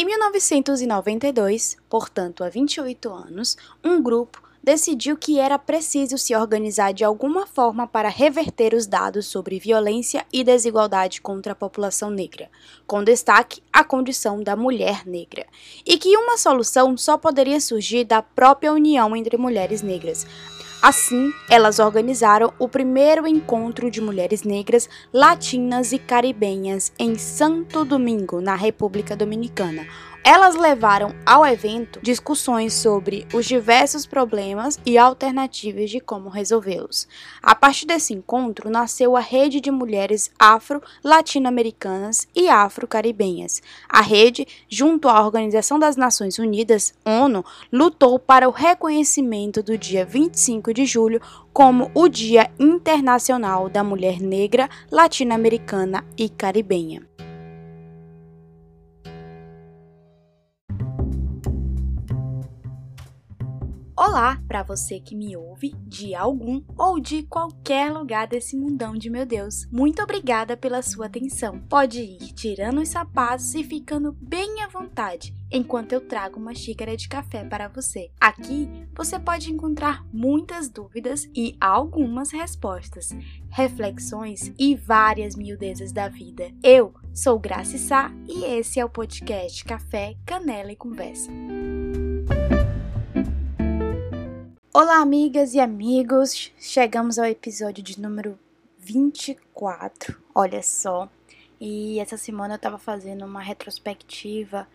Em 1992, portanto há 28 anos, um grupo decidiu que era preciso se organizar de alguma forma para reverter os dados sobre violência e desigualdade contra a população negra, com destaque à condição da mulher negra, e que uma solução só poderia surgir da própria união entre mulheres negras. Assim, elas organizaram o primeiro encontro de mulheres negras, latinas e caribenhas em Santo Domingo, na República Dominicana, elas levaram ao evento discussões sobre os diversos problemas e alternativas de como resolvê-los. A partir desse encontro nasceu a Rede de Mulheres Afro-Latino-Americanas e Afro-Caribenhas. A rede, junto à Organização das Nações Unidas, ONU, lutou para o reconhecimento do dia 25 de julho como o Dia Internacional da Mulher Negra, Latino-Americana e Caribenha. Olá para você que me ouve de algum ou de qualquer lugar desse mundão de meu Deus. Muito obrigada pela sua atenção. Pode ir tirando os sapatos e ficando bem à vontade enquanto eu trago uma xícara de café para você. Aqui você pode encontrar muitas dúvidas e algumas respostas, reflexões e várias miudezas da vida. Eu sou Graça Sá e esse é o podcast Café, Canela e Conversa. Olá, amigas e amigos! Chegamos ao episódio de número 24, olha só. E essa semana eu tava fazendo uma retrospectiva.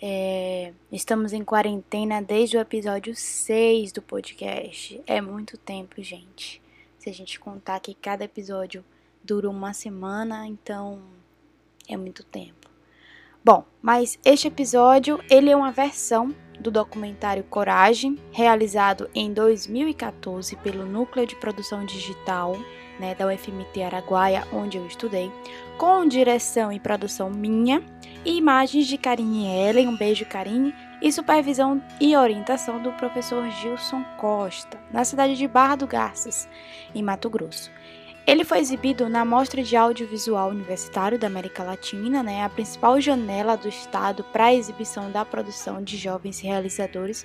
É, estamos em quarentena desde o episódio 6 do podcast. É muito tempo, gente. Se a gente contar que cada episódio dura uma semana, então é muito tempo. Bom, mas este episódio ele é uma versão do documentário Coragem, realizado em 2014 pelo Núcleo de Produção Digital né, da UFMT Araguaia, onde eu estudei, com direção e produção minha, e imagens de Karine Ellen, um beijo Karine, e supervisão e orientação do professor Gilson Costa, na cidade de Barra do Garças, em Mato Grosso. Ele foi exibido na Mostra de Audiovisual Universitário da América Latina, né, a principal janela do Estado para a exibição da produção de jovens realizadores,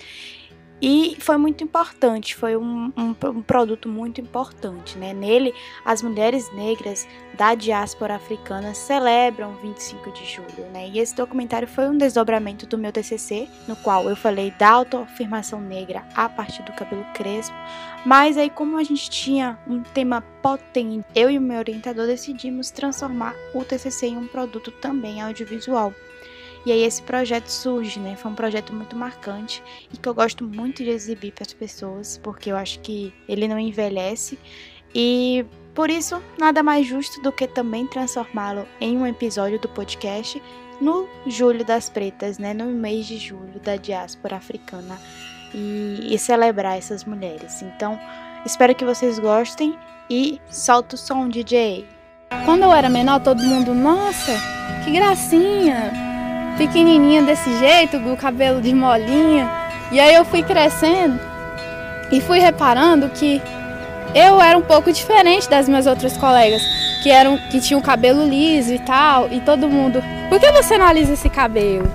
e foi muito importante, foi um, um, um, produto muito importante. Né? Nele, as mulheres negras da diáspora africana celebram 25 de julho. Né? E esse documentário foi um desdobramento do meu TCC, no qual eu falei da autoafirmação negra a partir do cabelo crespo. Mas aí, como a gente tinha um tema potente, eu e o meu orientador decidimos transformar o TCC em um produto também audiovisual. E aí esse projeto surge, né? Foi um projeto muito marcante e que eu gosto muito de exibir para as pessoas, porque eu acho que ele não envelhece e por isso nada mais justo do que também transformá-lo em um episódio do podcast no Julho das Pretas, né? No mês de julho da diáspora africana e, e celebrar essas mulheres. Então, espero que vocês gostem e solta o som, DJ. Quando eu era menor, todo mundo, nossa, que gracinha! Pequenininha desse jeito, o cabelo de molinha. E aí eu fui crescendo e fui reparando que eu era um pouco diferente das minhas outras colegas, que eram que tinham cabelo liso e tal, e todo mundo, por que você não alisa esse cabelo?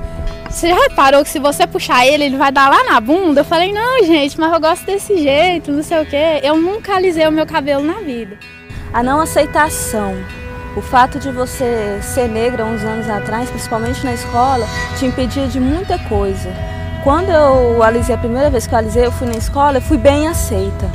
Você já reparou que se você puxar ele, ele vai dar lá na bunda? Eu falei, não, gente, mas eu gosto desse jeito, não sei o quê. Eu nunca alisei o meu cabelo na vida. A não aceitação o fato de você ser negra uns anos atrás, principalmente na escola, te impedia de muita coisa. Quando eu alisei a primeira vez que eu alisei, eu fui na escola, eu fui bem aceita.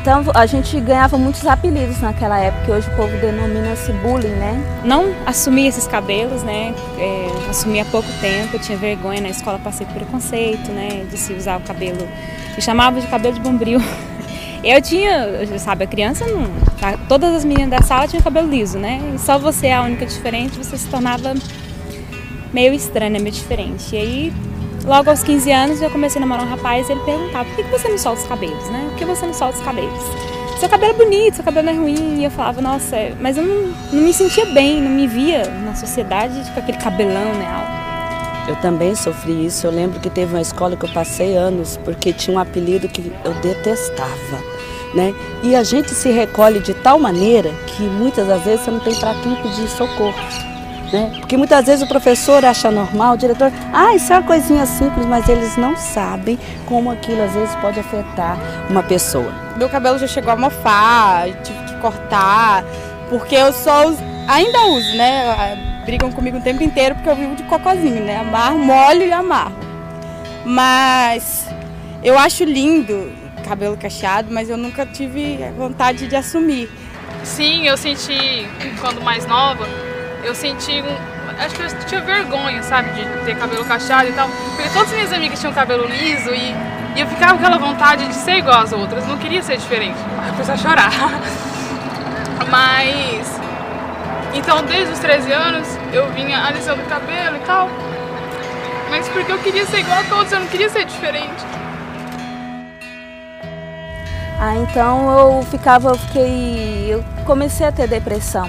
Então a gente ganhava muitos apelidos naquela época, hoje o povo denomina-se bullying, né? Não assumi esses cabelos, né? É, assumi há pouco tempo, eu tinha vergonha na escola, passei por preconceito, né? De se usar o cabelo, me chamava de cabelo de bombril. Eu tinha, sabe, a criança não. Tá, todas as meninas da sala tinham cabelo liso, né? E só você, a única diferente, você se tornava meio estranha, meio diferente. E aí, logo aos 15 anos, eu comecei a namorar um rapaz e ele perguntava: por que você não solta os cabelos, né? Por que você não solta os cabelos? Seu cabelo é bonito, seu cabelo é ruim. E eu falava: nossa, mas eu não, não me sentia bem, não me via na sociedade com aquele cabelão, né? Eu também sofri isso. Eu lembro que teve uma escola que eu passei anos porque tinha um apelido que eu detestava. Né? E a gente se recolhe de tal maneira que muitas das vezes você não tem para quem pedir socorro. Né? Porque muitas vezes o professor acha normal, o diretor, ah, isso é uma coisinha simples, mas eles não sabem como aquilo às vezes pode afetar uma pessoa. Meu cabelo já chegou a mofar, tive que cortar, porque eu só uso, ainda uso, né? Brigam comigo o tempo inteiro porque eu vivo de cocôzinho, né? Amarro, molho e amarro. Mas eu acho lindo cabelo cacheado, mas eu nunca tive vontade de assumir. Sim, eu senti, quando mais nova, eu senti um. Acho que eu tinha vergonha, sabe, de ter cabelo cacheado e tal. Porque todas as minhas amigas tinham cabelo liso e, e eu ficava com aquela vontade de ser igual às outras. Não queria ser diferente. Eu a chorar. Mas. Então, desde os 13 anos, eu vinha alisando o cabelo e tal. Mas porque eu queria ser igual a todos, eu não queria ser diferente. Ah, então eu ficava, eu fiquei, eu comecei a ter depressão.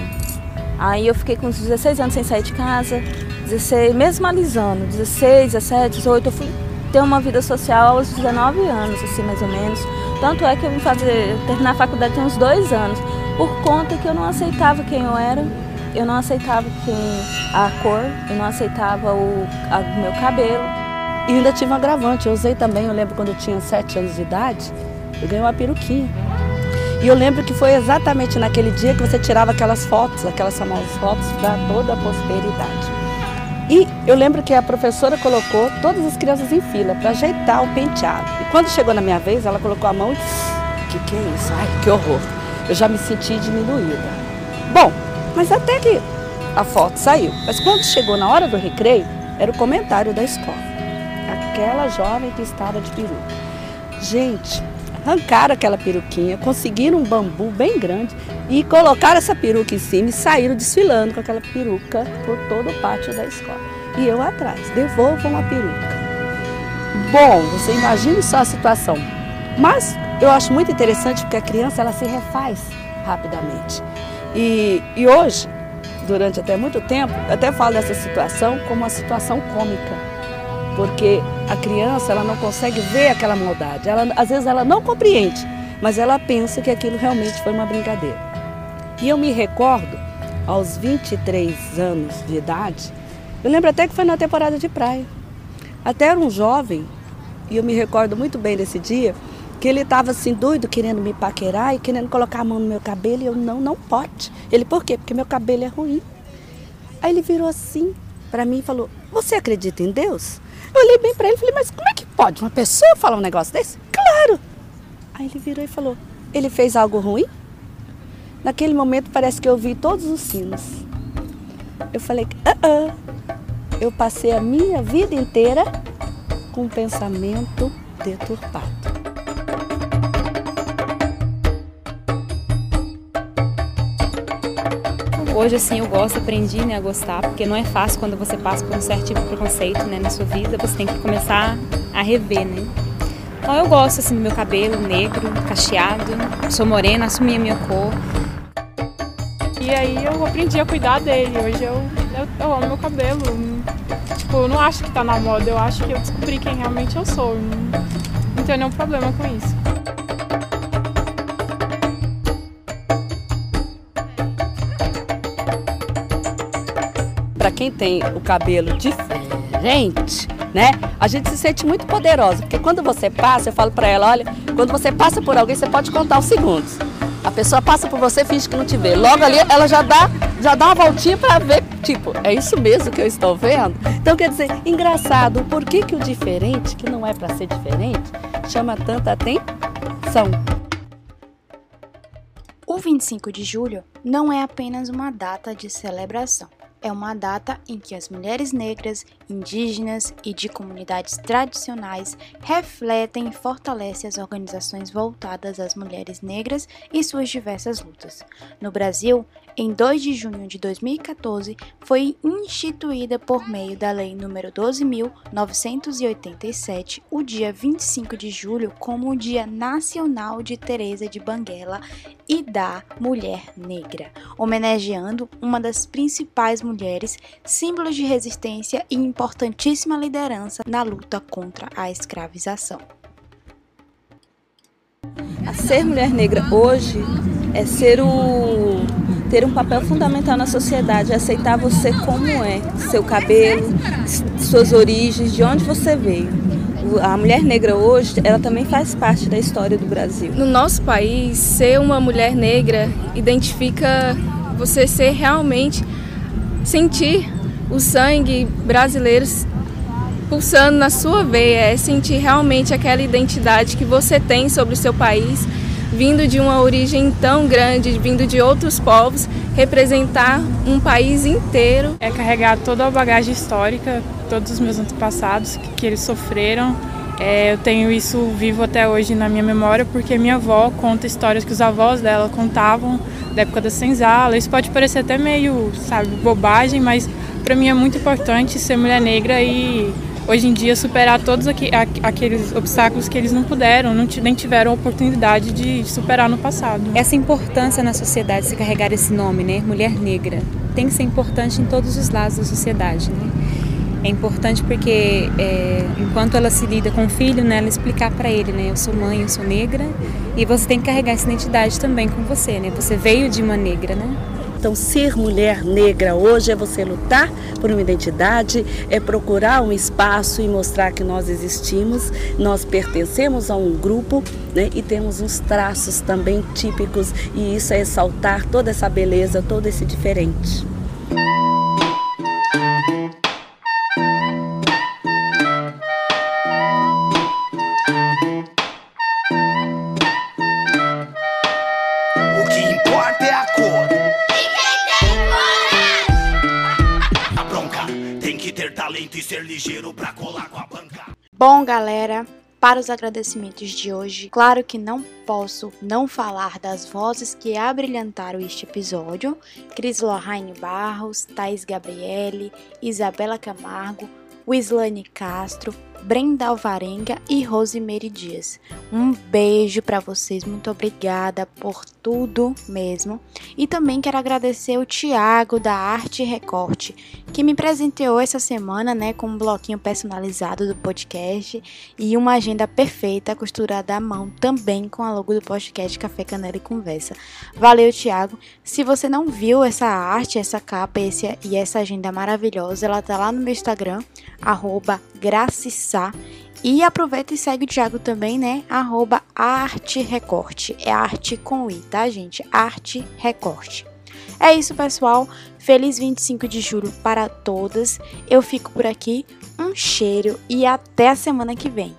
Aí eu fiquei com uns 16 anos sem sair de casa, 16, mesmo alisando, 16, 17, 18, eu fui ter uma vida social aos 19 anos, assim, mais ou menos. Tanto é que eu vim fazer, terminar a faculdade tem uns dois anos, por conta que eu não aceitava quem eu era, eu não aceitava a cor, eu não aceitava o, a, meu cabelo. E ainda tive um agravante, eu usei também, eu lembro quando eu tinha 7 anos de idade, eu ganhei uma peruquinha. E eu lembro que foi exatamente naquele dia que você tirava aquelas fotos, aquelas famosas fotos para toda a prosperidade. E eu lembro que a professora colocou todas as crianças em fila para ajeitar o penteado. E quando chegou na minha vez, ela colocou a mão e que que é isso? Ai, que horror. Eu já me senti diminuída. Bom, mas até que a foto saiu. Mas quando chegou na hora do recreio, era o comentário da escola. Aquela jovem que estava de peruca. Gente, arrancaram aquela peruquinha, conseguiram um bambu bem grande e colocaram essa peruca em cima e saíram desfilando com aquela peruca por todo o pátio da escola. E eu atrás, devolvam a peruca. Bom, você imagine só a situação. Mas eu acho muito interessante porque a criança ela se refaz rapidamente. E, e hoje, durante até muito tempo, até falo dessa situação como uma situação cômica porque a criança ela não consegue ver aquela maldade. Ela, às vezes ela não compreende, mas ela pensa que aquilo realmente foi uma brincadeira. E eu me recordo, aos 23 anos de idade, eu lembro até que foi na temporada de praia. Até era um jovem, e eu me recordo muito bem desse dia, que ele estava assim doido, querendo me paquerar e querendo colocar a mão no meu cabelo, e eu, não, não pode. Ele, por quê? Porque meu cabelo é ruim. Aí ele virou assim para mim e falou, você acredita em Deus? Eu olhei bem para ele e falei, mas como é que pode uma pessoa falar um negócio desse? Claro! Aí ele virou e falou, ele fez algo ruim? Naquele momento parece que eu vi todos os sinos. Eu falei, ah, ah. eu passei a minha vida inteira com um pensamento deturpado. Hoje, assim, eu gosto, aprendi né, a gostar, porque não é fácil quando você passa por um certo tipo de preconceito né, na sua vida, você tem que começar a rever, né? Então eu gosto, assim, do meu cabelo negro, cacheado, sou morena, assumi a minha cor. E aí eu aprendi a cuidar dele, hoje eu, eu, eu amo meu cabelo. Tipo, eu não acho que tá na moda, eu acho que eu descobri quem realmente eu sou. Não, não tenho nenhum problema com isso. Quem tem o cabelo diferente, né? A gente se sente muito poderosa, porque quando você passa, eu falo para ela, olha, quando você passa por alguém, você pode contar os segundos. A pessoa passa por você, finge que não te vê. Logo ali, ela já dá, já dá uma voltinha para ver, tipo, é isso mesmo que eu estou vendo? Então, quer dizer, engraçado, por que, que o diferente, que não é para ser diferente, chama tanta atenção? O 25 de julho não é apenas uma data de celebração é uma data em que as mulheres negras, indígenas e de comunidades tradicionais refletem e fortalecem as organizações voltadas às mulheres negras e suas diversas lutas. No Brasil, em 2 de junho de 2014, foi instituída por meio da Lei nº 12.987 o dia 25 de julho como o Dia Nacional de Teresa de Banguela e da Mulher Negra, homenageando uma das principais mulheres, símbolos de resistência e importantíssima liderança na luta contra a escravização. A ser mulher negra hoje é ser o ter um papel fundamental na sociedade, aceitar você como é, seu cabelo, suas origens, de onde você veio. A mulher negra hoje, ela também faz parte da história do Brasil. No nosso país, ser uma mulher negra identifica você ser realmente sentir o sangue brasileiro pulsando na sua veia, é sentir realmente aquela identidade que você tem sobre o seu país, vindo de uma origem tão grande, vindo de outros povos, representar um país inteiro. É carregar toda a bagagem histórica, todos os meus antepassados que, que eles sofreram. É, eu tenho isso vivo até hoje na minha memória porque minha avó conta histórias que os avós dela contavam da época da senzala. Isso pode parecer até meio, sabe, bobagem, mas para mim é muito importante ser mulher negra e hoje em dia superar todos aqueles obstáculos que eles não puderam, não nem tiveram oportunidade de superar no passado. Essa importância na sociedade, se carregar esse nome, né, mulher negra, tem que ser importante em todos os lados da sociedade, né? É importante porque é, enquanto ela se lida com o filho, né, ela explicar para ele, né, eu sou mãe, eu sou negra, e você tem que carregar essa identidade também com você, né? Você veio de uma negra, né? Então, ser mulher negra hoje é você lutar por uma identidade, é procurar um espaço e mostrar que nós existimos, nós pertencemos a um grupo né, e temos uns traços também típicos, e isso é exaltar toda essa beleza, todo esse diferente. Ligeiro pra colar com a banca. Bom, galera, para os agradecimentos de hoje, claro que não posso não falar das vozes que abrilhantaram este episódio: Cris Barros, Thais Gabriele, Isabela Camargo, Wislane Castro, Brenda Alvarenga e Rosemary Dias. Um beijo para vocês, muito obrigada por tudo mesmo. E também quero agradecer o Tiago da Arte Recorte, que me presenteou essa semana, né, com um bloquinho personalizado do podcast e uma agenda perfeita costurada à mão também com a logo do podcast Café Canela e Conversa. Valeu, Tiago. Se você não viu essa arte, essa capa esse, e essa agenda maravilhosa, ela tá lá no meu Instagram, arroba e aproveita e segue o Thiago também, né? Arroba Arte Recorte. É arte com I, tá, gente? Arte Recorte. É isso, pessoal. Feliz 25 de julho para todas. Eu fico por aqui. Um cheiro e até a semana que vem.